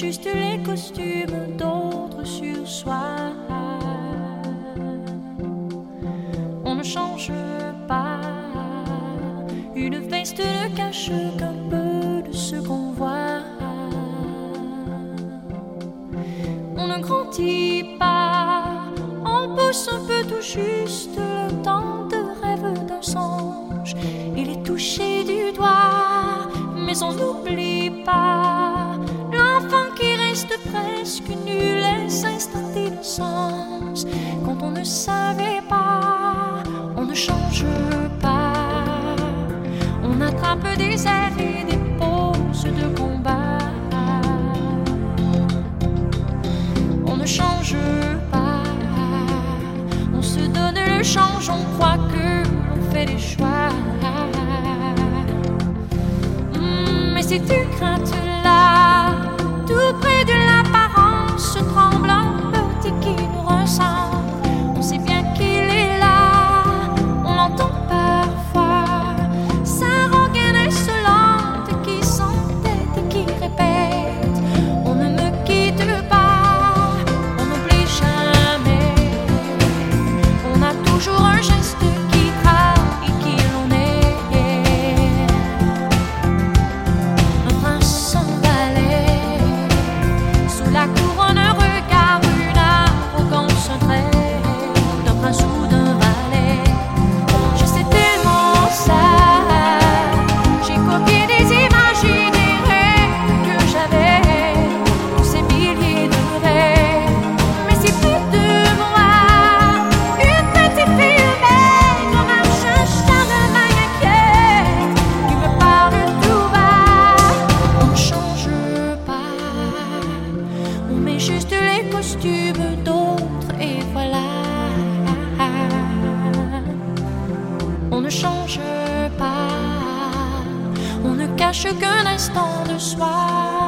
juste les costumes d'autres sur soi. On ne change pas, une veste ne cache qu'un peu de ce qu'on voit. On ne grandit pas, on pousse un peu tout juste le temps de rêve d'un songe. Il est touché du doigt, mais on n'oublie pas l'enfant qui reste presque nul et s'installe d'innocence. Quand on ne savait pas, on ne change pas. On attrape des airs et des poses de combat. On croit que l'on fait des choix. Hmm, mais si tu craintes là, cache qu'un instant de soi.